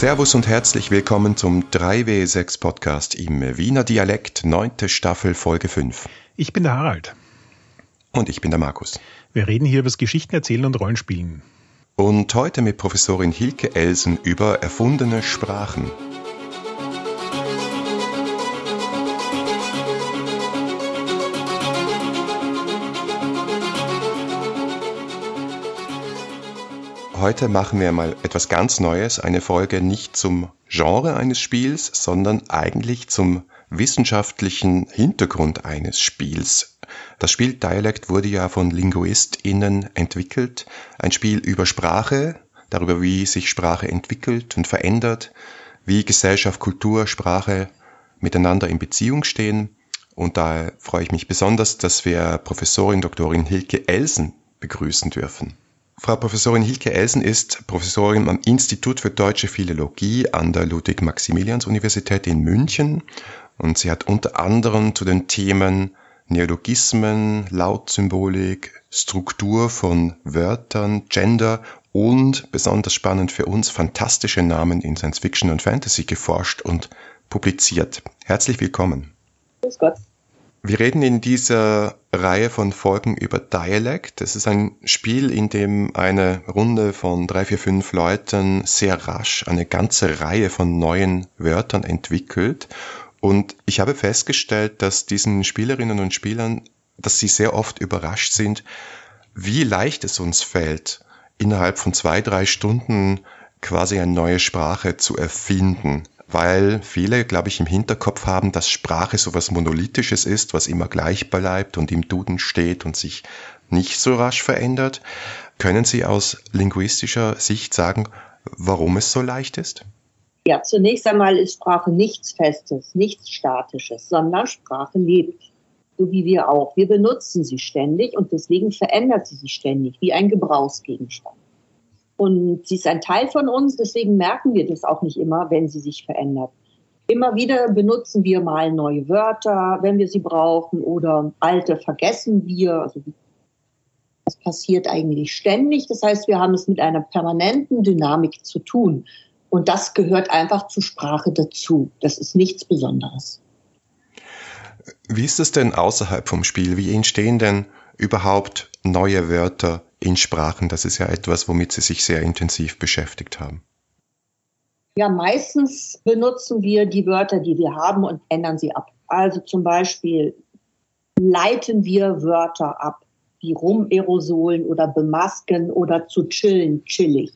Servus und herzlich willkommen zum 3W6 Podcast im Wiener Dialekt, neunte Staffel, Folge 5. Ich bin der Harald. Und ich bin der Markus. Wir reden hier über das Geschichten erzählen und Rollenspielen. Und heute mit Professorin Hilke Elsen über erfundene Sprachen. Heute machen wir mal etwas ganz Neues, eine Folge nicht zum Genre eines Spiels, sondern eigentlich zum wissenschaftlichen Hintergrund eines Spiels. Das Spiel Dialect wurde ja von LinguistInnen entwickelt. Ein Spiel über Sprache, darüber, wie sich Sprache entwickelt und verändert, wie Gesellschaft, Kultur, Sprache miteinander in Beziehung stehen. Und da freue ich mich besonders, dass wir Professorin Doktorin Hilke Elsen begrüßen dürfen. Frau Professorin Hilke Elsen ist Professorin am Institut für Deutsche Philologie an der Ludwig-Maximilians-Universität in München und sie hat unter anderem zu den Themen Neologismen, Lautsymbolik, Struktur von Wörtern, Gender und besonders spannend für uns fantastische Namen in Science Fiction und Fantasy geforscht und publiziert. Herzlich willkommen. Grüß Gott. Wir reden in dieser Reihe von Folgen über Dialect. Das ist ein Spiel, in dem eine Runde von drei, vier, fünf Leuten sehr rasch eine ganze Reihe von neuen Wörtern entwickelt. Und ich habe festgestellt, dass diesen Spielerinnen und Spielern, dass sie sehr oft überrascht sind, wie leicht es uns fällt, innerhalb von zwei, drei Stunden quasi eine neue Sprache zu erfinden weil viele, glaube ich, im Hinterkopf haben, dass Sprache so was Monolithisches ist, was immer gleich bleibt und im Duden steht und sich nicht so rasch verändert. Können Sie aus linguistischer Sicht sagen, warum es so leicht ist? Ja, zunächst einmal ist Sprache nichts Festes, nichts Statisches, sondern Sprache lebt, so wie wir auch. Wir benutzen sie ständig und deswegen verändert sie sich ständig, wie ein Gebrauchsgegenstand. Und sie ist ein Teil von uns, deswegen merken wir das auch nicht immer, wenn sie sich verändert. Immer wieder benutzen wir mal neue Wörter, wenn wir sie brauchen, oder alte vergessen wir. Also das passiert eigentlich ständig. Das heißt, wir haben es mit einer permanenten Dynamik zu tun. Und das gehört einfach zur Sprache dazu. Das ist nichts Besonderes. Wie ist es denn außerhalb vom Spiel? Wie entstehen denn überhaupt neue Wörter in Sprachen? Das ist ja etwas, womit Sie sich sehr intensiv beschäftigt haben. Ja, meistens benutzen wir die Wörter, die wir haben und ändern sie ab. Also zum Beispiel leiten wir Wörter ab, wie rumaerosolen oder bemasken oder zu chillen, chillig.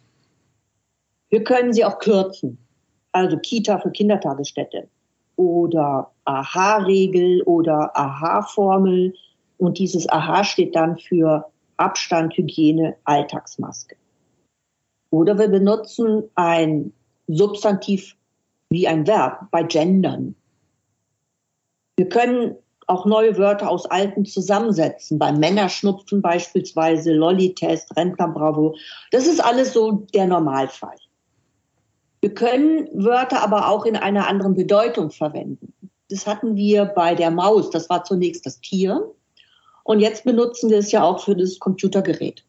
Wir können sie auch kürzen. Also Kita für Kindertagesstätte oder Aha-Regel oder Aha-Formel. Und dieses Aha steht dann für Abstand, Hygiene, Alltagsmaske. Oder wir benutzen ein Substantiv wie ein Verb bei Gendern. Wir können auch neue Wörter aus alten zusammensetzen, beim Männerschnupfen beispielsweise, Lolli-Test, Rentnerbravo. Das ist alles so der Normalfall. Wir können Wörter aber auch in einer anderen Bedeutung verwenden. Das hatten wir bei der Maus, das war zunächst das Tier. Und jetzt benutzen wir es ja auch für das Computergerät.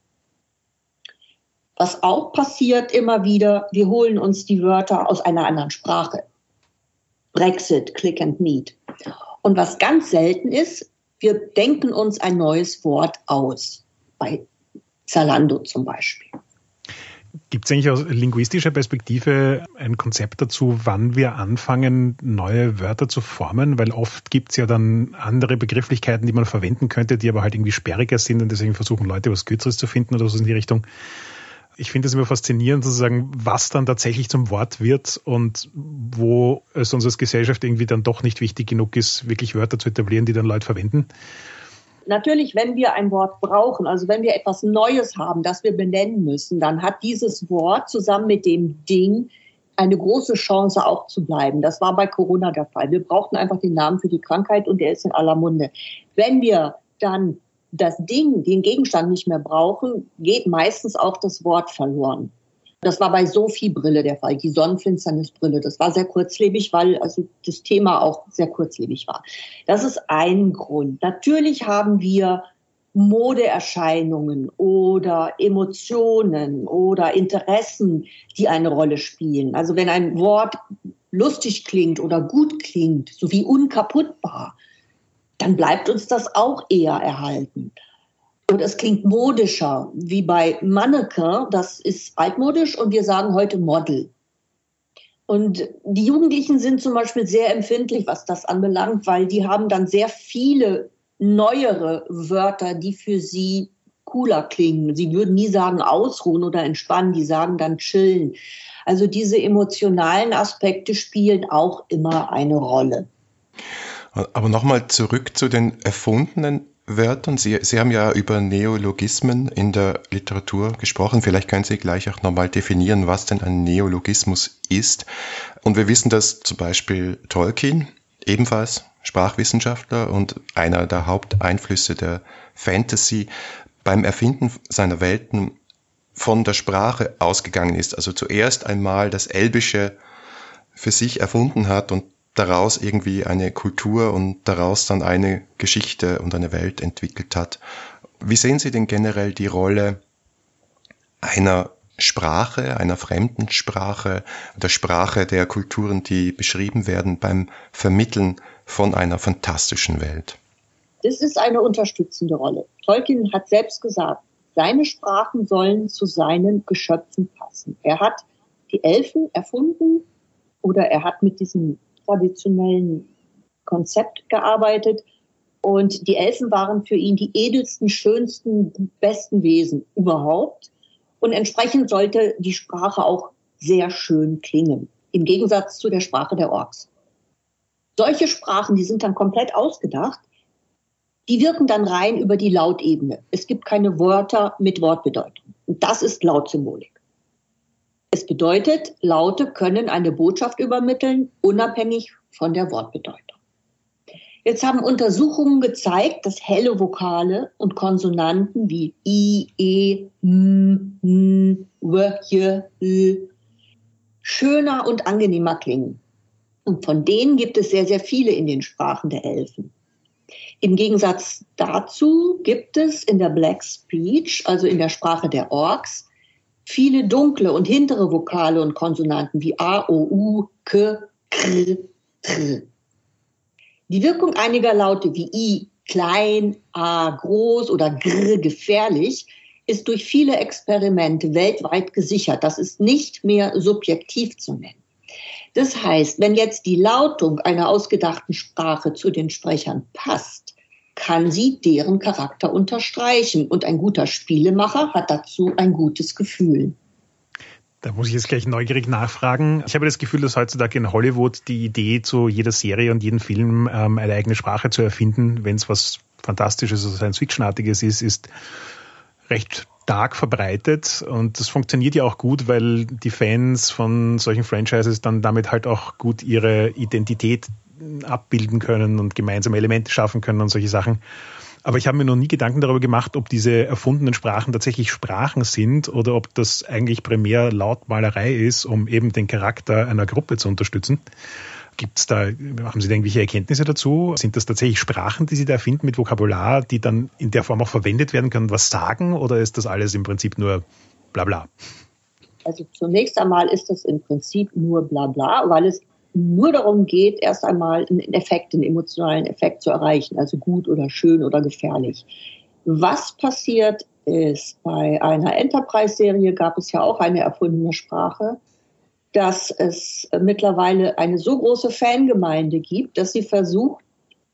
Was auch passiert immer wieder, wir holen uns die Wörter aus einer anderen Sprache. Brexit, Click and Meet. Und was ganz selten ist, wir denken uns ein neues Wort aus. Bei Zalando zum Beispiel. Gibt es eigentlich aus linguistischer Perspektive ein Konzept dazu, wann wir anfangen, neue Wörter zu formen? Weil oft gibt es ja dann andere Begrifflichkeiten, die man verwenden könnte, die aber halt irgendwie sperriger sind und deswegen versuchen Leute was Kürzeres zu finden oder so in die Richtung. Ich finde es immer faszinierend, sozusagen, was dann tatsächlich zum Wort wird und wo es uns als Gesellschaft irgendwie dann doch nicht wichtig genug ist, wirklich Wörter zu etablieren, die dann Leute verwenden natürlich, wenn wir ein Wort brauchen, also wenn wir etwas Neues haben, das wir benennen müssen, dann hat dieses Wort zusammen mit dem Ding eine große Chance auch zu bleiben. Das war bei Corona der Fall. Wir brauchten einfach den Namen für die Krankheit und der ist in aller Munde. Wenn wir dann das Ding, den Gegenstand nicht mehr brauchen, geht meistens auch das Wort verloren. Das war bei Sophie-Brille der Fall, die Sonnenfinsternisbrille. Das war sehr kurzlebig, weil also das Thema auch sehr kurzlebig war. Das ist ein Grund. Natürlich haben wir Modeerscheinungen oder Emotionen oder Interessen, die eine Rolle spielen. Also wenn ein Wort lustig klingt oder gut klingt, sowie unkaputtbar, dann bleibt uns das auch eher erhalten. Und es klingt modischer, wie bei Mannequin, das ist altmodisch und wir sagen heute Model. Und die Jugendlichen sind zum Beispiel sehr empfindlich, was das anbelangt, weil die haben dann sehr viele neuere Wörter, die für sie cooler klingen. Sie würden nie sagen ausruhen oder entspannen, die sagen dann chillen. Also diese emotionalen Aspekte spielen auch immer eine Rolle. Aber nochmal zurück zu den erfundenen Wörtern. Sie, Sie haben ja über Neologismen in der Literatur gesprochen. Vielleicht können Sie gleich auch nochmal definieren, was denn ein Neologismus ist. Und wir wissen, dass zum Beispiel Tolkien ebenfalls Sprachwissenschaftler und einer der Haupteinflüsse der Fantasy beim Erfinden seiner Welten von der Sprache ausgegangen ist. Also zuerst einmal das Elbische für sich erfunden hat und daraus irgendwie eine Kultur und daraus dann eine Geschichte und eine Welt entwickelt hat. Wie sehen Sie denn generell die Rolle einer Sprache, einer fremden Sprache, der Sprache der Kulturen, die beschrieben werden beim Vermitteln von einer fantastischen Welt? Das ist eine unterstützende Rolle. Tolkien hat selbst gesagt, seine Sprachen sollen zu seinen Geschöpfen passen. Er hat die Elfen erfunden oder er hat mit diesem traditionellen Konzept gearbeitet. Und die Elfen waren für ihn die edelsten, schönsten, besten Wesen überhaupt. Und entsprechend sollte die Sprache auch sehr schön klingen, im Gegensatz zu der Sprache der Orks. Solche Sprachen, die sind dann komplett ausgedacht, die wirken dann rein über die Lautebene. Es gibt keine Wörter mit Wortbedeutung. Und das ist Lautsymbolik. Es bedeutet, Laute können eine Botschaft übermitteln, unabhängig von der Wortbedeutung. Jetzt haben Untersuchungen gezeigt, dass helle Vokale und Konsonanten wie I, E, M, N, W, J, L schöner und angenehmer klingen. Und von denen gibt es sehr, sehr viele in den Sprachen der Elfen. Im Gegensatz dazu gibt es in der Black Speech, also in der Sprache der Orks, viele dunkle und hintere Vokale und Konsonanten wie A, O, U, K, Kr, Tr. Die Wirkung einiger Laute wie I, klein, A, groß oder Gr, gefährlich, ist durch viele Experimente weltweit gesichert. Das ist nicht mehr subjektiv zu nennen. Das heißt, wenn jetzt die Lautung einer ausgedachten Sprache zu den Sprechern passt, kann sie deren Charakter unterstreichen. Und ein guter Spielemacher hat dazu ein gutes Gefühl. Da muss ich jetzt gleich neugierig nachfragen. Ich habe das Gefühl, dass heutzutage in Hollywood die Idee zu jeder Serie und jedem Film ähm, eine eigene Sprache zu erfinden, wenn es was Fantastisches oder Science-Fiction-artiges ist, ist recht stark verbreitet und das funktioniert ja auch gut, weil die Fans von solchen Franchises dann damit halt auch gut ihre Identität abbilden können und gemeinsame Elemente schaffen können und solche Sachen. Aber ich habe mir noch nie Gedanken darüber gemacht, ob diese erfundenen Sprachen tatsächlich Sprachen sind oder ob das eigentlich primär Lautmalerei ist, um eben den Charakter einer Gruppe zu unterstützen. Gibt es da, haben Sie da irgendwelche Erkenntnisse dazu? Sind das tatsächlich Sprachen, die Sie da erfinden mit Vokabular, die dann in der Form auch verwendet werden können, was sagen? Oder ist das alles im Prinzip nur Blabla? Also zunächst einmal ist das im Prinzip nur Blabla, weil es nur darum geht, erst einmal einen Effekt, einen emotionalen Effekt zu erreichen, also gut oder schön oder gefährlich. Was passiert ist, bei einer Enterprise-Serie gab es ja auch eine erfundene Sprache, dass es mittlerweile eine so große Fangemeinde gibt, dass sie versucht,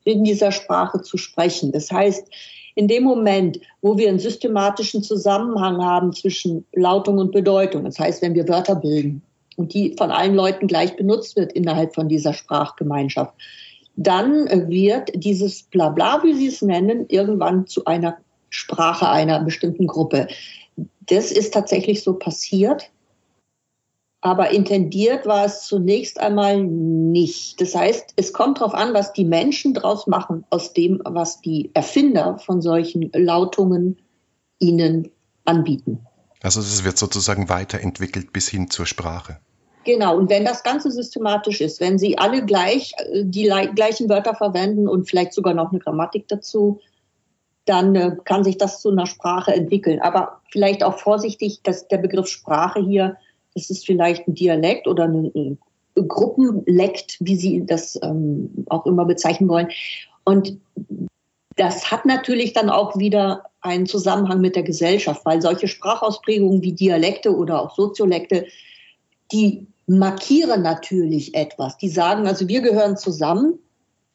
in dieser Sprache zu sprechen. Das heißt, in dem Moment, wo wir einen systematischen Zusammenhang haben zwischen Lautung und Bedeutung, das heißt, wenn wir Wörter bilden, und die von allen Leuten gleich benutzt wird innerhalb von dieser Sprachgemeinschaft, dann wird dieses Blabla, wie Sie es nennen, irgendwann zu einer Sprache einer bestimmten Gruppe. Das ist tatsächlich so passiert. Aber intendiert war es zunächst einmal nicht. Das heißt, es kommt darauf an, was die Menschen daraus machen, aus dem, was die Erfinder von solchen Lautungen ihnen anbieten. Also es wird sozusagen weiterentwickelt bis hin zur Sprache. Genau, und wenn das Ganze systematisch ist, wenn Sie alle gleich äh, die gleichen Wörter verwenden und vielleicht sogar noch eine Grammatik dazu, dann äh, kann sich das zu einer Sprache entwickeln. Aber vielleicht auch vorsichtig, dass der Begriff Sprache hier, das ist vielleicht ein Dialekt oder ein, ein Gruppenlekt, wie Sie das ähm, auch immer bezeichnen wollen. Und das hat natürlich dann auch wieder einen Zusammenhang mit der Gesellschaft, weil solche Sprachausprägungen wie Dialekte oder auch Soziolekte, die markieren natürlich etwas. Die sagen also, wir gehören zusammen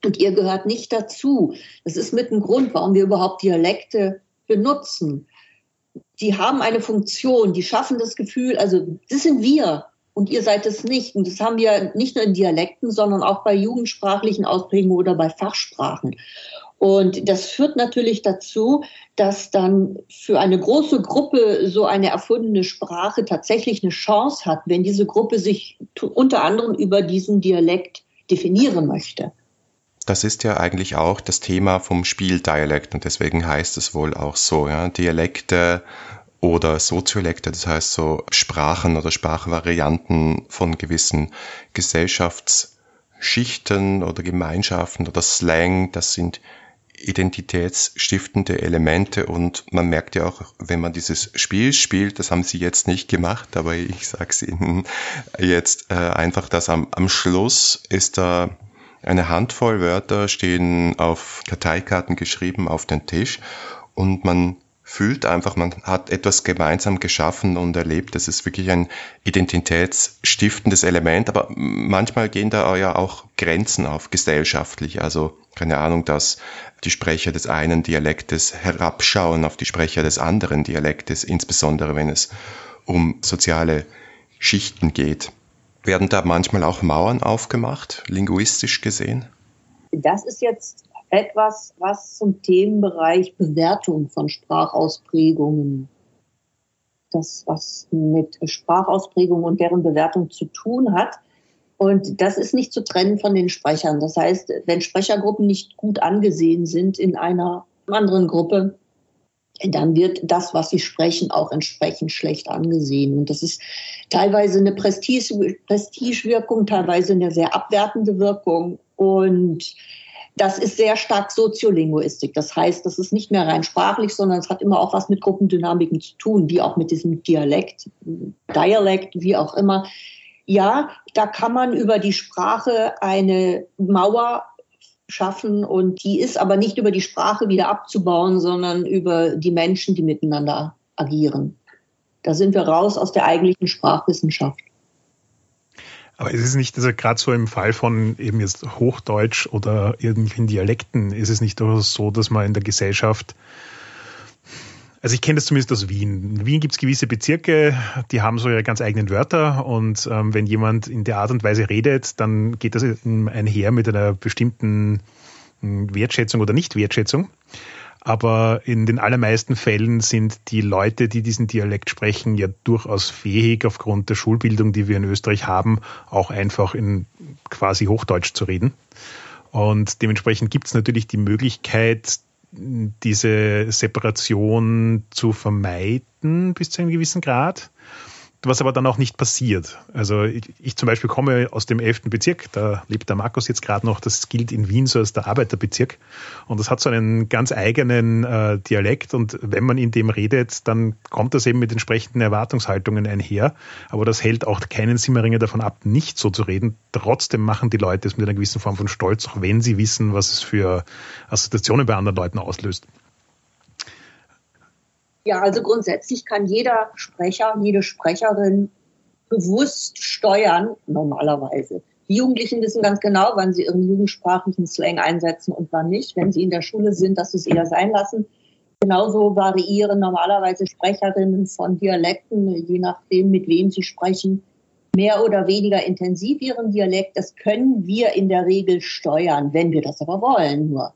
und ihr gehört nicht dazu. Das ist mit ein Grund, warum wir überhaupt Dialekte benutzen. Die haben eine Funktion, die schaffen das Gefühl, also das sind wir und ihr seid es nicht. Und das haben wir nicht nur in Dialekten, sondern auch bei jugendsprachlichen Ausprägungen oder bei Fachsprachen. Und das führt natürlich dazu, dass dann für eine große Gruppe so eine erfundene Sprache tatsächlich eine Chance hat, wenn diese Gruppe sich unter anderem über diesen Dialekt definieren möchte. Das ist ja eigentlich auch das Thema vom Spieldialekt und deswegen heißt es wohl auch so, ja, Dialekte oder Soziolekte, das heißt so Sprachen oder Sprachvarianten von gewissen Gesellschaftsschichten oder Gemeinschaften oder Slang, das sind identitätsstiftende Elemente und man merkt ja auch, wenn man dieses Spiel spielt, das haben sie jetzt nicht gemacht, aber ich sage es Ihnen jetzt äh, einfach, dass am, am Schluss ist da eine Handvoll Wörter stehen auf Karteikarten geschrieben auf den Tisch und man fühlt einfach, man hat etwas gemeinsam geschaffen und erlebt. Das ist wirklich ein identitätsstiftendes Element, aber manchmal gehen da ja auch Grenzen auf gesellschaftlich. Also keine Ahnung, dass die Sprecher des einen Dialektes herabschauen auf die Sprecher des anderen Dialektes, insbesondere wenn es um soziale Schichten geht. Werden da manchmal auch Mauern aufgemacht, linguistisch gesehen? Das ist jetzt etwas, was zum Themenbereich Bewertung von Sprachausprägungen, das was mit Sprachausprägungen und deren Bewertung zu tun hat. Und das ist nicht zu trennen von den Sprechern. Das heißt, wenn Sprechergruppen nicht gut angesehen sind in einer anderen Gruppe, dann wird das, was sie sprechen, auch entsprechend schlecht angesehen. Und das ist teilweise eine Prestige, Prestigewirkung, teilweise eine sehr abwertende Wirkung. Und das ist sehr stark Soziolinguistik. Das heißt, das ist nicht mehr rein sprachlich, sondern es hat immer auch was mit Gruppendynamiken zu tun, wie auch mit diesem Dialekt, Dialekt, wie auch immer. Ja, da kann man über die Sprache eine Mauer schaffen und die ist aber nicht über die Sprache wieder abzubauen, sondern über die Menschen, die miteinander agieren. Da sind wir raus aus der eigentlichen Sprachwissenschaft. Aber ist es nicht, also gerade so im Fall von eben jetzt Hochdeutsch oder irgendwelchen Dialekten, ist es nicht so, dass man in der Gesellschaft, also ich kenne das zumindest aus Wien. In Wien gibt es gewisse Bezirke, die haben so ihre ganz eigenen Wörter und ähm, wenn jemand in der Art und Weise redet, dann geht das einher mit einer bestimmten hm, Wertschätzung oder Nicht-Wertschätzung. Aber in den allermeisten Fällen sind die Leute, die diesen Dialekt sprechen, ja durchaus fähig, aufgrund der Schulbildung, die wir in Österreich haben, auch einfach in quasi Hochdeutsch zu reden. Und dementsprechend gibt es natürlich die Möglichkeit, diese Separation zu vermeiden bis zu einem gewissen Grad was aber dann auch nicht passiert. Also ich, ich zum Beispiel komme aus dem 11. Bezirk, da lebt der Markus jetzt gerade noch, das gilt in Wien so als der Arbeiterbezirk und das hat so einen ganz eigenen äh, Dialekt und wenn man in dem redet, dann kommt das eben mit entsprechenden Erwartungshaltungen einher, aber das hält auch keinen Simmeringer davon ab, nicht so zu reden. Trotzdem machen die Leute es mit einer gewissen Form von Stolz, auch wenn sie wissen, was es für Assoziationen bei anderen Leuten auslöst. Ja, also grundsätzlich kann jeder Sprecher, jede Sprecherin bewusst steuern, normalerweise. Die Jugendlichen wissen ganz genau, wann sie ihren jugendsprachlichen Slang einsetzen und wann nicht. Wenn sie in der Schule sind, dass sie es eher sein lassen. Genauso variieren normalerweise Sprecherinnen von Dialekten, je nachdem, mit wem sie sprechen, mehr oder weniger intensiv ihren Dialekt. Das können wir in der Regel steuern, wenn wir das aber wollen nur.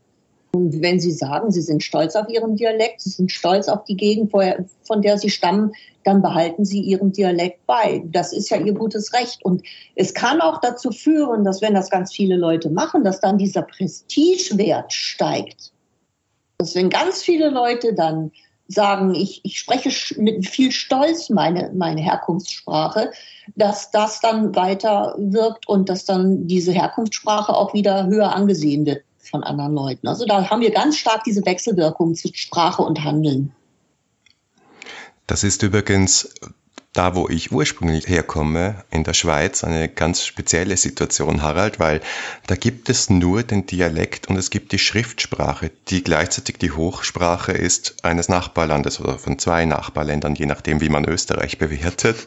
Und wenn Sie sagen, Sie sind stolz auf Ihren Dialekt, Sie sind stolz auf die Gegend, von der Sie stammen, dann behalten Sie Ihren Dialekt bei. Das ist ja Ihr gutes Recht. Und es kann auch dazu führen, dass wenn das ganz viele Leute machen, dass dann dieser Prestigewert steigt. Dass wenn ganz viele Leute dann sagen, ich, ich spreche mit viel Stolz meine, meine Herkunftssprache, dass das dann weiter wirkt und dass dann diese Herkunftssprache auch wieder höher angesehen wird von anderen Leuten. Also da haben wir ganz stark diese Wechselwirkung zwischen Sprache und Handeln. Das ist übrigens da, wo ich ursprünglich herkomme, in der Schweiz, eine ganz spezielle Situation, Harald, weil da gibt es nur den Dialekt und es gibt die Schriftsprache, die gleichzeitig die Hochsprache ist eines Nachbarlandes oder von zwei Nachbarländern, je nachdem, wie man Österreich bewertet.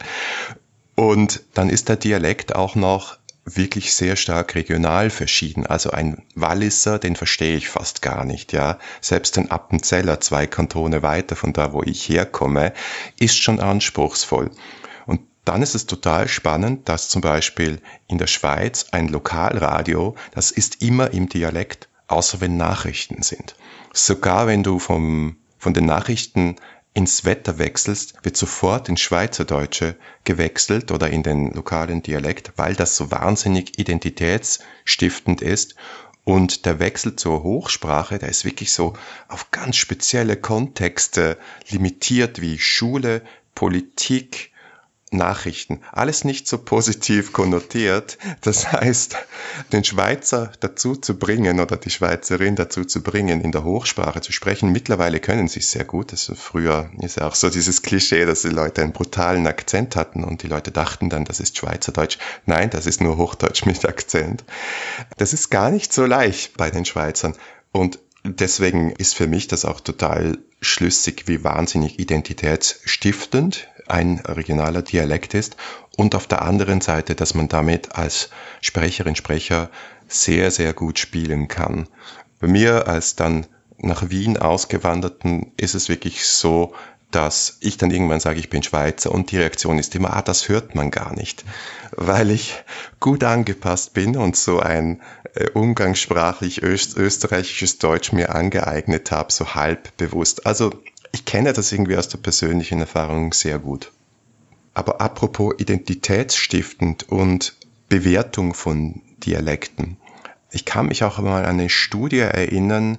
Und dann ist der Dialekt auch noch wirklich sehr stark regional verschieden. Also ein Walliser, den verstehe ich fast gar nicht, ja. Selbst ein Appenzeller, zwei Kantone weiter von da, wo ich herkomme, ist schon anspruchsvoll. Und dann ist es total spannend, dass zum Beispiel in der Schweiz ein Lokalradio, das ist immer im Dialekt, außer wenn Nachrichten sind. Sogar wenn du vom, von den Nachrichten ins Wetter wechselst, wird sofort in Schweizerdeutsche gewechselt oder in den lokalen Dialekt, weil das so wahnsinnig identitätsstiftend ist. Und der Wechsel zur Hochsprache, der ist wirklich so auf ganz spezielle Kontexte limitiert wie Schule, Politik, Nachrichten. Alles nicht so positiv konnotiert. Das heißt, den Schweizer dazu zu bringen oder die Schweizerin dazu zu bringen, in der Hochsprache zu sprechen. Mittlerweile können sie es sehr gut. Also früher ist ja auch so dieses Klischee, dass die Leute einen brutalen Akzent hatten und die Leute dachten dann, das ist Schweizerdeutsch. Nein, das ist nur Hochdeutsch mit Akzent. Das ist gar nicht so leicht bei den Schweizern. Und deswegen ist für mich das auch total schlüssig, wie wahnsinnig identitätsstiftend ein regionaler Dialekt ist und auf der anderen Seite, dass man damit als Sprecherin, Sprecher sehr, sehr gut spielen kann. Bei mir als dann nach Wien ausgewanderten ist es wirklich so, dass ich dann irgendwann sage, ich bin Schweizer und die Reaktion ist immer, ah, das hört man gar nicht, weil ich gut angepasst bin und so ein äh, umgangssprachlich öst österreichisches Deutsch mir angeeignet habe, so halb bewusst. Also ich kenne das irgendwie aus der persönlichen Erfahrung sehr gut. Aber apropos identitätsstiftend und Bewertung von Dialekten. Ich kann mich auch mal an eine Studie erinnern,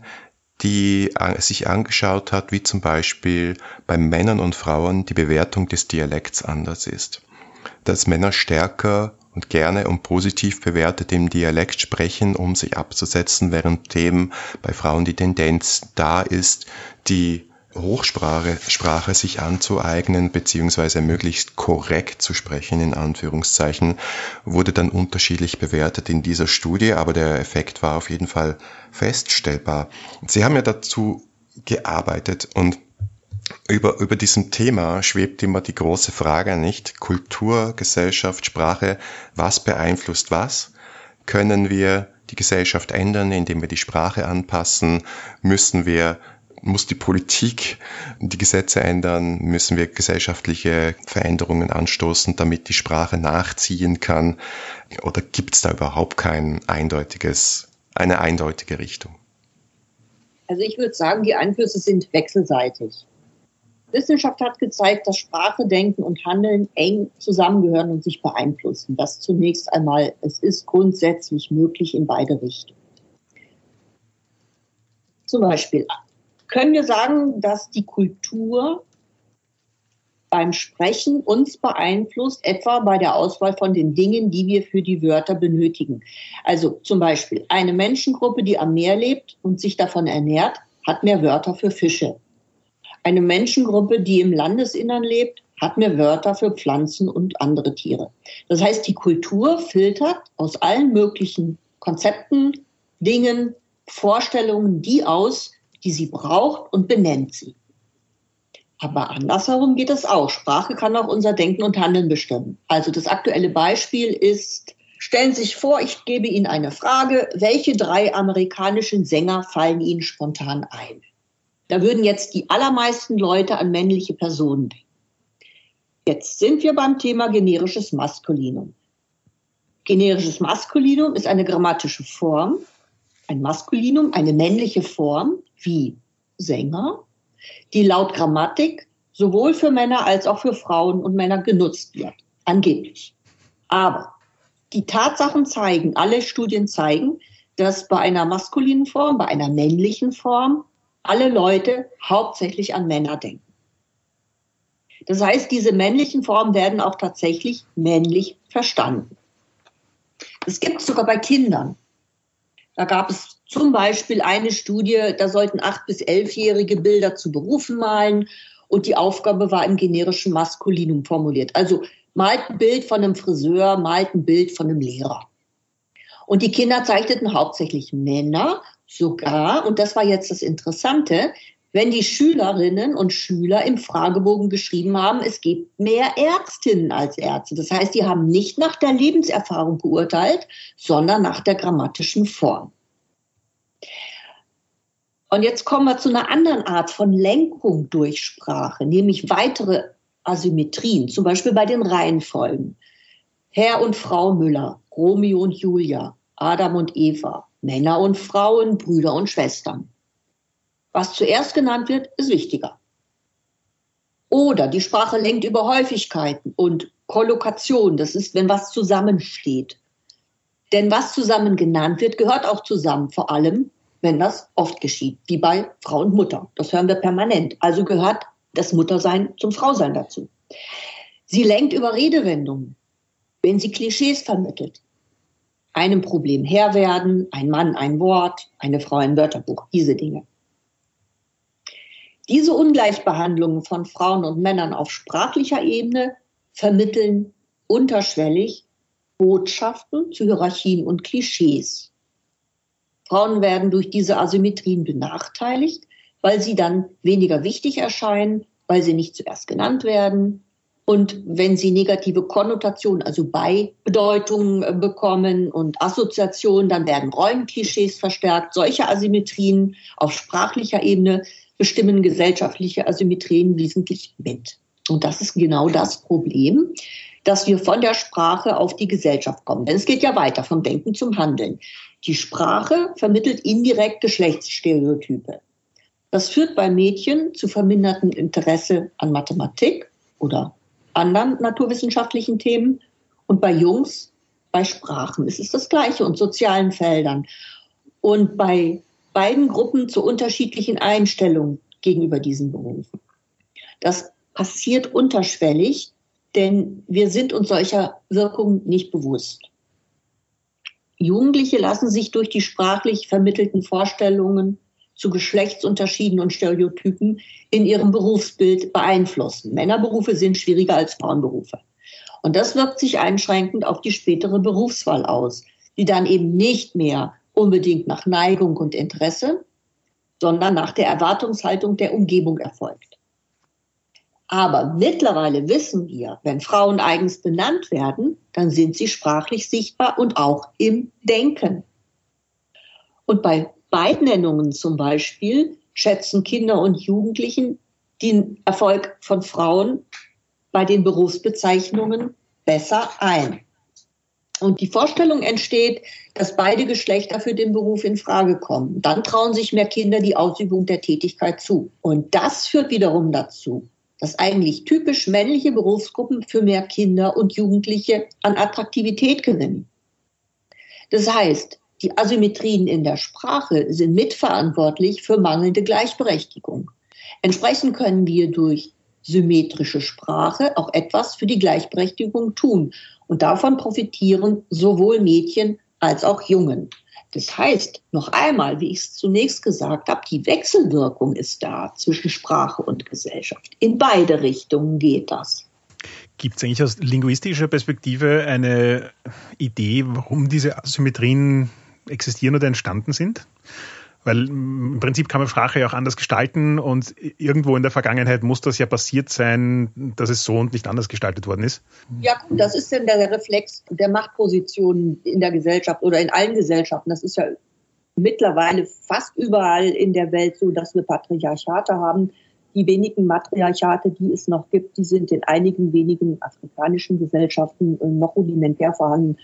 die sich angeschaut hat, wie zum Beispiel bei Männern und Frauen die Bewertung des Dialekts anders ist. Dass Männer stärker und gerne und positiv bewertet im Dialekt sprechen, um sich abzusetzen, während dem bei Frauen die Tendenz da ist, die Hochsprache Sprache sich anzueignen, beziehungsweise möglichst korrekt zu sprechen, in Anführungszeichen, wurde dann unterschiedlich bewertet in dieser Studie, aber der Effekt war auf jeden Fall feststellbar. Sie haben ja dazu gearbeitet und über, über diesem Thema schwebt immer die große Frage nicht, Kultur, Gesellschaft, Sprache, was beeinflusst was? Können wir die Gesellschaft ändern, indem wir die Sprache anpassen? Müssen wir muss die Politik die Gesetze ändern? Müssen wir gesellschaftliche Veränderungen anstoßen, damit die Sprache nachziehen kann? Oder gibt es da überhaupt kein eindeutiges, eine eindeutige Richtung? Also ich würde sagen, die Einflüsse sind wechselseitig. Wissenschaft hat gezeigt, dass Sprache, Denken und Handeln eng zusammengehören und sich beeinflussen. Das zunächst einmal, es ist grundsätzlich möglich in beide Richtungen. Zum Beispiel können wir sagen, dass die Kultur beim Sprechen uns beeinflusst, etwa bei der Auswahl von den Dingen, die wir für die Wörter benötigen. Also zum Beispiel eine Menschengruppe, die am Meer lebt und sich davon ernährt, hat mehr Wörter für Fische. Eine Menschengruppe, die im Landesinnern lebt, hat mehr Wörter für Pflanzen und andere Tiere. Das heißt, die Kultur filtert aus allen möglichen Konzepten, Dingen, Vorstellungen die aus, die sie braucht und benennt sie. Aber andersherum geht es auch. Sprache kann auch unser Denken und Handeln bestimmen. Also das aktuelle Beispiel ist, stellen Sie sich vor, ich gebe Ihnen eine Frage, welche drei amerikanischen Sänger fallen Ihnen spontan ein? Da würden jetzt die allermeisten Leute an männliche Personen denken. Jetzt sind wir beim Thema generisches Maskulinum. Generisches Maskulinum ist eine grammatische Form, ein Maskulinum, eine männliche Form, wie Sänger, die laut Grammatik sowohl für Männer als auch für Frauen und Männer genutzt wird, angeblich. Aber die Tatsachen zeigen, alle Studien zeigen, dass bei einer maskulinen Form, bei einer männlichen Form alle Leute hauptsächlich an Männer denken. Das heißt, diese männlichen Formen werden auch tatsächlich männlich verstanden. Es gibt sogar bei Kindern. Da gab es zum Beispiel eine Studie, da sollten acht bis elfjährige Bilder zu Berufen malen und die Aufgabe war im generischen Maskulinum formuliert. Also malt ein Bild von einem Friseur, malt ein Bild von einem Lehrer. Und die Kinder zeichneten hauptsächlich Männer, sogar, und das war jetzt das Interessante, wenn die Schülerinnen und Schüler im Fragebogen geschrieben haben, es gibt mehr Ärztinnen als Ärzte. Das heißt, die haben nicht nach der Lebenserfahrung geurteilt, sondern nach der grammatischen Form. Und jetzt kommen wir zu einer anderen Art von Lenkung durch Sprache, nämlich weitere Asymmetrien, zum Beispiel bei den Reihenfolgen. Herr und Frau Müller, Romeo und Julia, Adam und Eva, Männer und Frauen, Brüder und Schwestern. Was zuerst genannt wird, ist wichtiger. Oder die Sprache lenkt über Häufigkeiten und Kollokation, das ist, wenn was zusammensteht. Denn was zusammen genannt wird, gehört auch zusammen, vor allem wenn das oft geschieht, wie bei Frau und Mutter. Das hören wir permanent. Also gehört das Muttersein zum Frausein dazu. Sie lenkt über Redewendungen, wenn sie Klischees vermittelt. Einem Problem Herr werden, ein Mann ein Wort, eine Frau ein Wörterbuch, diese Dinge. Diese Ungleichbehandlungen von Frauen und Männern auf sprachlicher Ebene vermitteln unterschwellig Botschaften zu Hierarchien und Klischees. Frauen werden durch diese Asymmetrien benachteiligt, weil sie dann weniger wichtig erscheinen, weil sie nicht zuerst genannt werden. Und wenn sie negative Konnotationen, also Beibedeutungen äh, bekommen und Assoziationen, dann werden Rollenklischees verstärkt. Solche Asymmetrien auf sprachlicher Ebene bestimmen gesellschaftliche Asymmetrien wesentlich mit. Und das ist genau das Problem, dass wir von der Sprache auf die Gesellschaft kommen. Denn es geht ja weiter vom Denken zum Handeln. Die Sprache vermittelt indirekt Geschlechtsstereotype. Das führt bei Mädchen zu vermindertem Interesse an Mathematik oder anderen naturwissenschaftlichen Themen und bei Jungs bei Sprachen. Es ist das Gleiche und sozialen Feldern. Und bei beiden Gruppen zu unterschiedlichen Einstellungen gegenüber diesen Berufen. Das passiert unterschwellig, denn wir sind uns solcher Wirkungen nicht bewusst. Jugendliche lassen sich durch die sprachlich vermittelten Vorstellungen zu Geschlechtsunterschieden und Stereotypen in ihrem Berufsbild beeinflussen. Männerberufe sind schwieriger als Frauenberufe. Und das wirkt sich einschränkend auf die spätere Berufswahl aus, die dann eben nicht mehr unbedingt nach Neigung und Interesse, sondern nach der Erwartungshaltung der Umgebung erfolgt. Aber mittlerweile wissen wir, wenn Frauen eigens benannt werden, dann sind sie sprachlich sichtbar und auch im Denken. Und bei Beidnennungen zum Beispiel schätzen Kinder und Jugendlichen den Erfolg von Frauen bei den Berufsbezeichnungen besser ein. Und die Vorstellung entsteht, dass beide Geschlechter für den Beruf in Frage kommen. Dann trauen sich mehr Kinder die Ausübung der Tätigkeit zu. Und das führt wiederum dazu, dass eigentlich typisch männliche Berufsgruppen für mehr Kinder und Jugendliche an Attraktivität gewinnen. Das heißt, die Asymmetrien in der Sprache sind mitverantwortlich für mangelnde Gleichberechtigung. Entsprechend können wir durch symmetrische Sprache auch etwas für die Gleichberechtigung tun. Und davon profitieren sowohl Mädchen als auch Jungen. Das heißt, noch einmal, wie ich es zunächst gesagt habe, die Wechselwirkung ist da zwischen Sprache und Gesellschaft. In beide Richtungen geht das. Gibt es eigentlich aus linguistischer Perspektive eine Idee, warum diese Asymmetrien existieren oder entstanden sind? Weil im Prinzip kann man Sprache ja auch anders gestalten und irgendwo in der Vergangenheit muss das ja passiert sein, dass es so und nicht anders gestaltet worden ist. Ja, gut, das ist denn der Reflex der Machtpositionen in der Gesellschaft oder in allen Gesellschaften. Das ist ja mittlerweile fast überall in der Welt so, dass wir Patriarchate haben. Die wenigen Matriarchate, die es noch gibt, die sind in einigen wenigen afrikanischen Gesellschaften noch rudimentär vorhanden.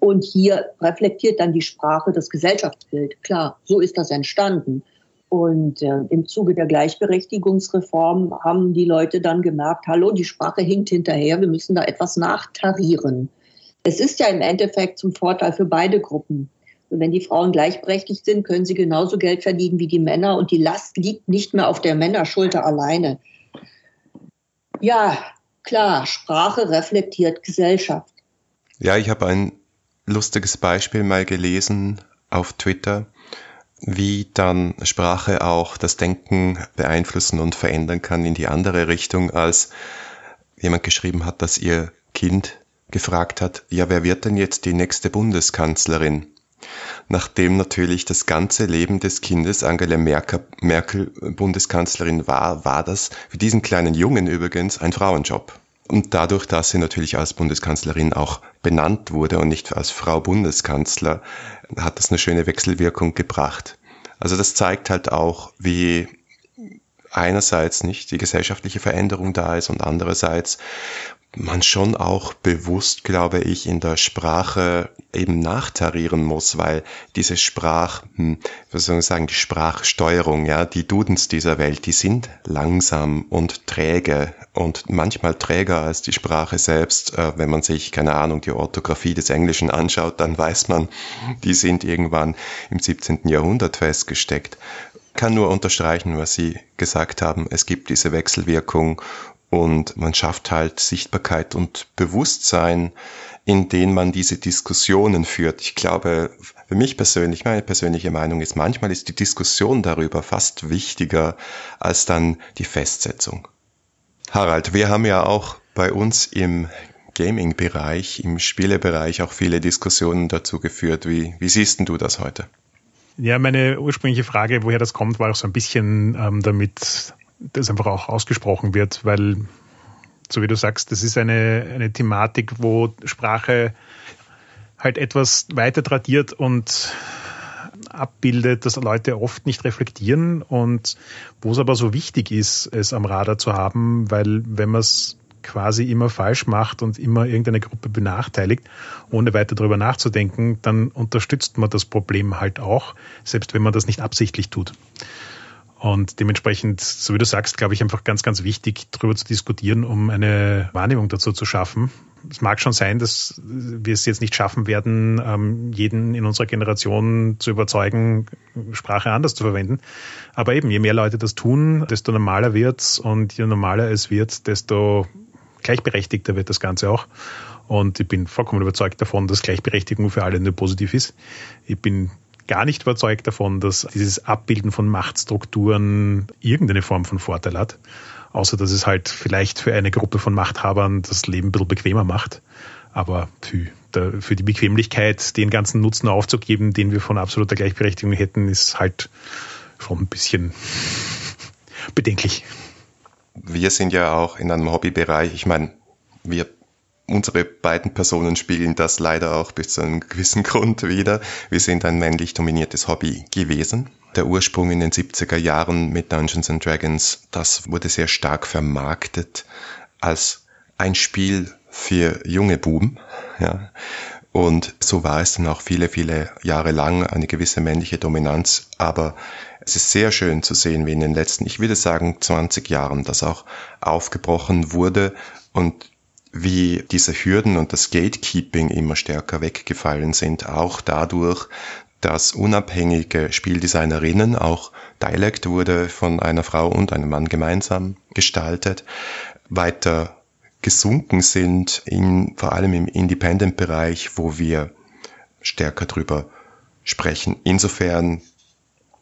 Und hier reflektiert dann die Sprache das Gesellschaftsbild. Klar, so ist das entstanden. Und äh, im Zuge der Gleichberechtigungsreform haben die Leute dann gemerkt, hallo, die Sprache hinkt hinterher, wir müssen da etwas nachtarieren. Es ist ja im Endeffekt zum Vorteil für beide Gruppen. Und wenn die Frauen gleichberechtigt sind, können sie genauso Geld verdienen wie die Männer und die Last liegt nicht mehr auf der Männerschulter alleine. Ja, klar, Sprache reflektiert Gesellschaft. Ja, ich habe ein lustiges Beispiel mal gelesen auf Twitter, wie dann Sprache auch das Denken beeinflussen und verändern kann in die andere Richtung, als jemand geschrieben hat, dass ihr Kind gefragt hat, ja, wer wird denn jetzt die nächste Bundeskanzlerin? Nachdem natürlich das ganze Leben des Kindes Angela Merkel, Bundeskanzlerin war, war das für diesen kleinen Jungen übrigens ein Frauenjob. Und dadurch, dass sie natürlich als Bundeskanzlerin auch benannt wurde und nicht als Frau Bundeskanzler, hat das eine schöne Wechselwirkung gebracht. Also das zeigt halt auch, wie einerseits nicht die gesellschaftliche Veränderung da ist und andererseits man schon auch bewusst, glaube ich, in der Sprache eben nachtarieren muss, weil diese Sprach, hm, was soll ich sagen, die Sprachsteuerung, ja, die Dudens dieser Welt, die sind langsam und träge und manchmal träger als die Sprache selbst. Äh, wenn man sich, keine Ahnung, die Orthographie des Englischen anschaut, dann weiß man, die sind irgendwann im 17. Jahrhundert festgesteckt kann nur unterstreichen, was Sie gesagt haben. Es gibt diese Wechselwirkung und man schafft halt Sichtbarkeit und Bewusstsein, in denen man diese Diskussionen führt. Ich glaube, für mich persönlich, meine persönliche Meinung ist, manchmal ist die Diskussion darüber fast wichtiger als dann die Festsetzung. Harald, wir haben ja auch bei uns im Gaming-Bereich, im Spielebereich auch viele Diskussionen dazu geführt. Wie, wie siehst du das heute? Ja, meine ursprüngliche Frage, woher das kommt, war auch so ein bisschen ähm, damit das einfach auch ausgesprochen wird, weil, so wie du sagst, das ist eine, eine Thematik, wo Sprache halt etwas weiter tradiert und abbildet, das Leute oft nicht reflektieren und wo es aber so wichtig ist, es am Radar zu haben, weil wenn man es quasi immer falsch macht und immer irgendeine Gruppe benachteiligt, ohne weiter darüber nachzudenken, dann unterstützt man das Problem halt auch, selbst wenn man das nicht absichtlich tut. Und dementsprechend, so wie du sagst, glaube ich, einfach ganz, ganz wichtig, darüber zu diskutieren, um eine Wahrnehmung dazu zu schaffen. Es mag schon sein, dass wir es jetzt nicht schaffen werden, ähm, jeden in unserer Generation zu überzeugen, Sprache anders zu verwenden. Aber eben, je mehr Leute das tun, desto normaler wird's und je normaler es wird, desto gleichberechtigter wird das Ganze auch. Und ich bin vollkommen überzeugt davon, dass Gleichberechtigung für alle nur positiv ist. Ich bin gar nicht überzeugt davon, dass dieses Abbilden von Machtstrukturen irgendeine Form von Vorteil hat. Außer dass es halt vielleicht für eine Gruppe von Machthabern das Leben ein bisschen bequemer macht. Aber für, für die Bequemlichkeit, den ganzen Nutzen aufzugeben, den wir von absoluter Gleichberechtigung hätten, ist halt schon ein bisschen bedenklich. Wir sind ja auch in einem Hobbybereich. Ich meine, wir unsere beiden Personen spiegeln das leider auch bis zu einem gewissen Grund wieder. Wir sind ein männlich dominiertes Hobby gewesen. Der Ursprung in den 70er Jahren mit Dungeons and Dragons, das wurde sehr stark vermarktet als ein Spiel für junge Buben, ja. Und so war es dann auch viele, viele Jahre lang eine gewisse männliche Dominanz. Aber es ist sehr schön zu sehen, wie in den letzten, ich würde sagen, 20 Jahren das auch aufgebrochen wurde und wie diese Hürden und das Gatekeeping immer stärker weggefallen sind, auch dadurch, dass unabhängige Spieldesignerinnen, auch Dialect wurde von einer Frau und einem Mann gemeinsam gestaltet, weiter gesunken sind, in, vor allem im Independent-Bereich, wo wir stärker drüber sprechen. Insofern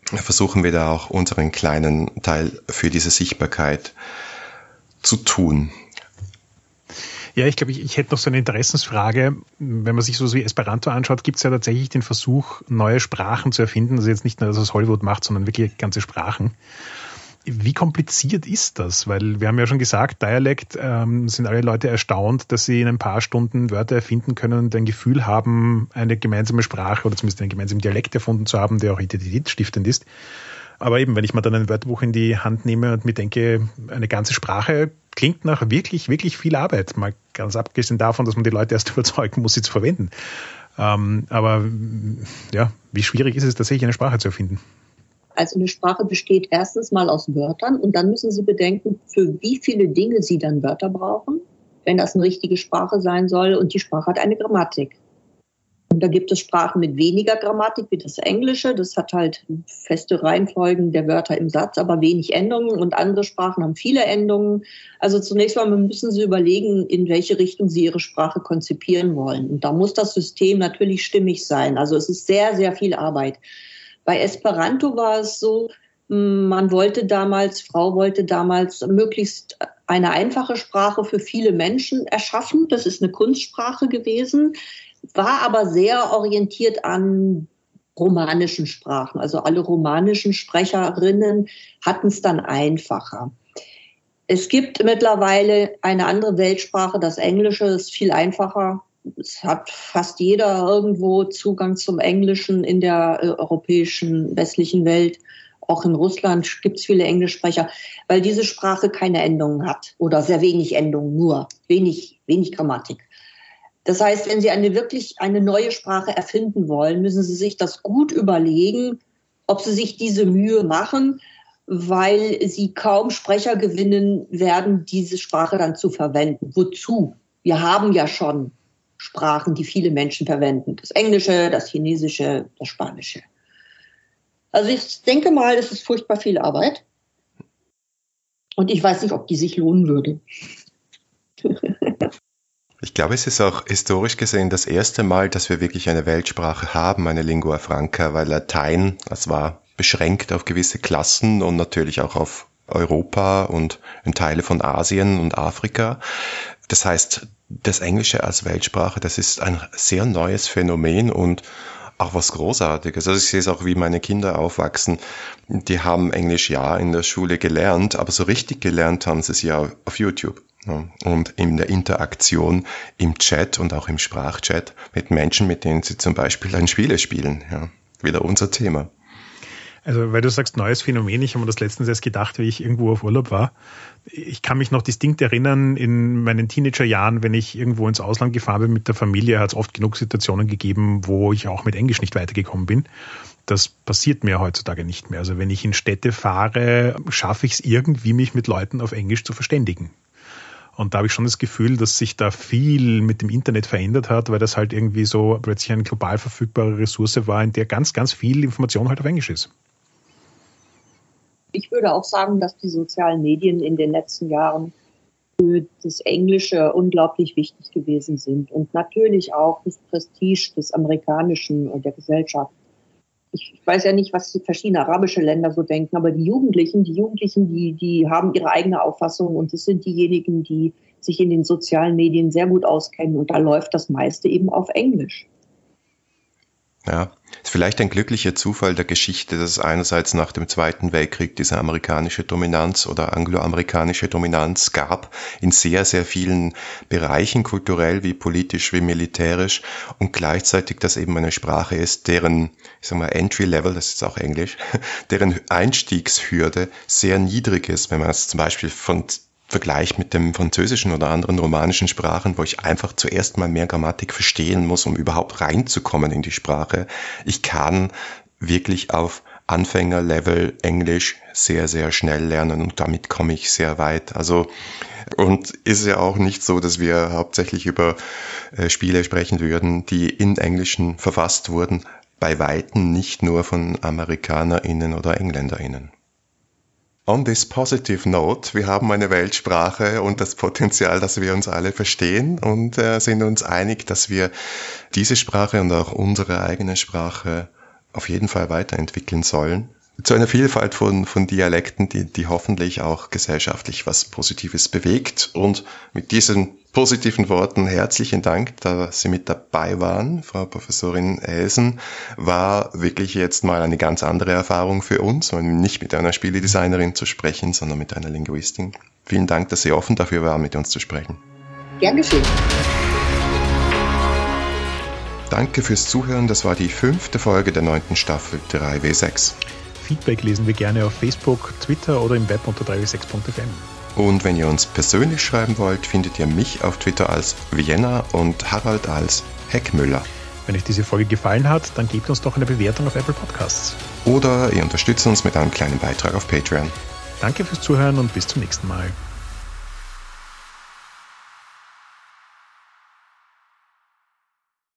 versuchen wir da auch unseren kleinen Teil für diese Sichtbarkeit zu tun. Ja, ich glaube, ich, ich hätte noch so eine Interessensfrage. Wenn man sich so wie Esperanto anschaut, gibt es ja tatsächlich den Versuch, neue Sprachen zu erfinden. Also jetzt nicht nur, dass es Hollywood macht, sondern wirklich ganze Sprachen. Wie kompliziert ist das? Weil wir haben ja schon gesagt, Dialekt ähm, sind alle Leute erstaunt, dass sie in ein paar Stunden Wörter erfinden können und ein Gefühl haben, eine gemeinsame Sprache oder zumindest einen gemeinsamen Dialekt erfunden zu haben, der auch identitätsstiftend ist. Aber eben, wenn ich mal dann ein Wörterbuch in die Hand nehme und mir denke, eine ganze Sprache klingt nach wirklich, wirklich viel Arbeit. Mal ganz abgesehen davon, dass man die Leute erst überzeugen muss, sie zu verwenden. Ähm, aber ja, wie schwierig ist es tatsächlich, eine Sprache zu erfinden? Also eine Sprache besteht erstens mal aus Wörtern und dann müssen Sie bedenken, für wie viele Dinge Sie dann Wörter brauchen, wenn das eine richtige Sprache sein soll und die Sprache hat eine Grammatik. Und da gibt es Sprachen mit weniger Grammatik, wie das Englische. Das hat halt feste Reihenfolgen der Wörter im Satz, aber wenig Endungen. Und andere Sprachen haben viele Endungen. Also zunächst mal müssen Sie überlegen, in welche Richtung Sie Ihre Sprache konzipieren wollen. Und da muss das System natürlich stimmig sein. Also es ist sehr, sehr viel Arbeit. Bei Esperanto war es so, man wollte damals, Frau wollte damals möglichst eine einfache Sprache für viele Menschen erschaffen. Das ist eine Kunstsprache gewesen war aber sehr orientiert an romanischen Sprachen. Also alle romanischen Sprecherinnen hatten es dann einfacher. Es gibt mittlerweile eine andere Weltsprache, das Englische ist viel einfacher. Es hat fast jeder irgendwo Zugang zum Englischen in der äh, europäischen westlichen Welt. Auch in Russland gibt es viele Englischsprecher, weil diese Sprache keine Endungen hat oder sehr wenig Endungen, nur wenig, wenig Grammatik. Das heißt, wenn Sie eine wirklich eine neue Sprache erfinden wollen, müssen Sie sich das gut überlegen, ob Sie sich diese Mühe machen, weil Sie kaum Sprecher gewinnen werden, diese Sprache dann zu verwenden. Wozu? Wir haben ja schon Sprachen, die viele Menschen verwenden. Das Englische, das Chinesische, das Spanische. Also ich denke mal, es ist furchtbar viel Arbeit. Und ich weiß nicht, ob die sich lohnen würde. Ich glaube, es ist auch historisch gesehen das erste Mal, dass wir wirklich eine Weltsprache haben, eine Lingua Franca, weil Latein, das war beschränkt auf gewisse Klassen und natürlich auch auf Europa und in Teile von Asien und Afrika. Das heißt, das Englische als Weltsprache, das ist ein sehr neues Phänomen und auch was Großartiges. Also ich sehe es auch, wie meine Kinder aufwachsen. Die haben Englisch ja in der Schule gelernt, aber so richtig gelernt haben sie es ja auf YouTube. Und in der Interaktion im Chat und auch im Sprachchat mit Menschen, mit denen sie zum Beispiel ein Spiele spielen. Ja, wieder unser Thema. Also, weil du sagst, neues Phänomen, ich habe mir das letztens erst gedacht, wie ich irgendwo auf Urlaub war. Ich kann mich noch distinkt erinnern, in meinen Teenagerjahren, wenn ich irgendwo ins Ausland gefahren bin mit der Familie, hat es oft genug Situationen gegeben, wo ich auch mit Englisch nicht weitergekommen bin. Das passiert mir heutzutage nicht mehr. Also wenn ich in Städte fahre, schaffe ich es irgendwie, mich mit Leuten auf Englisch zu verständigen. Und da habe ich schon das Gefühl, dass sich da viel mit dem Internet verändert hat, weil das halt irgendwie so plötzlich eine global verfügbare Ressource war, in der ganz, ganz viel Information halt auf Englisch ist. Ich würde auch sagen, dass die sozialen Medien in den letzten Jahren für das Englische unglaublich wichtig gewesen sind und natürlich auch das Prestige des Amerikanischen und der Gesellschaft ich weiß ja nicht, was die verschiedenen arabische Länder so denken, aber die Jugendlichen, die Jugendlichen, die, die haben ihre eigene Auffassung und es sind diejenigen, die sich in den sozialen Medien sehr gut auskennen und da läuft das meiste eben auf Englisch. Ja, ist vielleicht ein glücklicher Zufall der Geschichte, dass es einerseits nach dem Zweiten Weltkrieg diese amerikanische Dominanz oder angloamerikanische Dominanz gab in sehr, sehr vielen Bereichen, kulturell wie politisch wie militärisch und gleichzeitig das eben eine Sprache ist, deren, ich sag mal, Entry Level, das ist auch Englisch, deren Einstiegshürde sehr niedrig ist, wenn man es zum Beispiel von Vergleich mit dem französischen oder anderen romanischen Sprachen, wo ich einfach zuerst mal mehr Grammatik verstehen muss, um überhaupt reinzukommen in die Sprache. Ich kann wirklich auf Anfängerlevel Englisch sehr, sehr schnell lernen und damit komme ich sehr weit. Also, und ist ja auch nicht so, dass wir hauptsächlich über äh, Spiele sprechen würden, die in Englischen verfasst wurden, bei Weitem nicht nur von AmerikanerInnen oder EngländerInnen. On this positive note, wir haben eine Weltsprache und das Potenzial, dass wir uns alle verstehen und äh, sind uns einig, dass wir diese Sprache und auch unsere eigene Sprache auf jeden Fall weiterentwickeln sollen zu einer Vielfalt von, von Dialekten, die, die hoffentlich auch gesellschaftlich was Positives bewegt. Und mit diesen positiven Worten herzlichen Dank, dass Sie mit dabei waren, Frau Professorin Elsen. War wirklich jetzt mal eine ganz andere Erfahrung für uns, nicht mit einer Spieledesignerin zu sprechen, sondern mit einer Linguistin. Vielen Dank, dass Sie offen dafür waren, mit uns zu sprechen. Gern geschehen. Danke fürs Zuhören. Das war die fünfte Folge der neunten Staffel 3W6. Feedback lesen wir gerne auf Facebook, Twitter oder im Web unter 3w6.fm. Und wenn ihr uns persönlich schreiben wollt, findet ihr mich auf Twitter als Vienna und Harald als Heckmüller. Wenn euch diese Folge gefallen hat, dann gebt uns doch eine Bewertung auf Apple Podcasts. Oder ihr unterstützt uns mit einem kleinen Beitrag auf Patreon. Danke fürs Zuhören und bis zum nächsten Mal.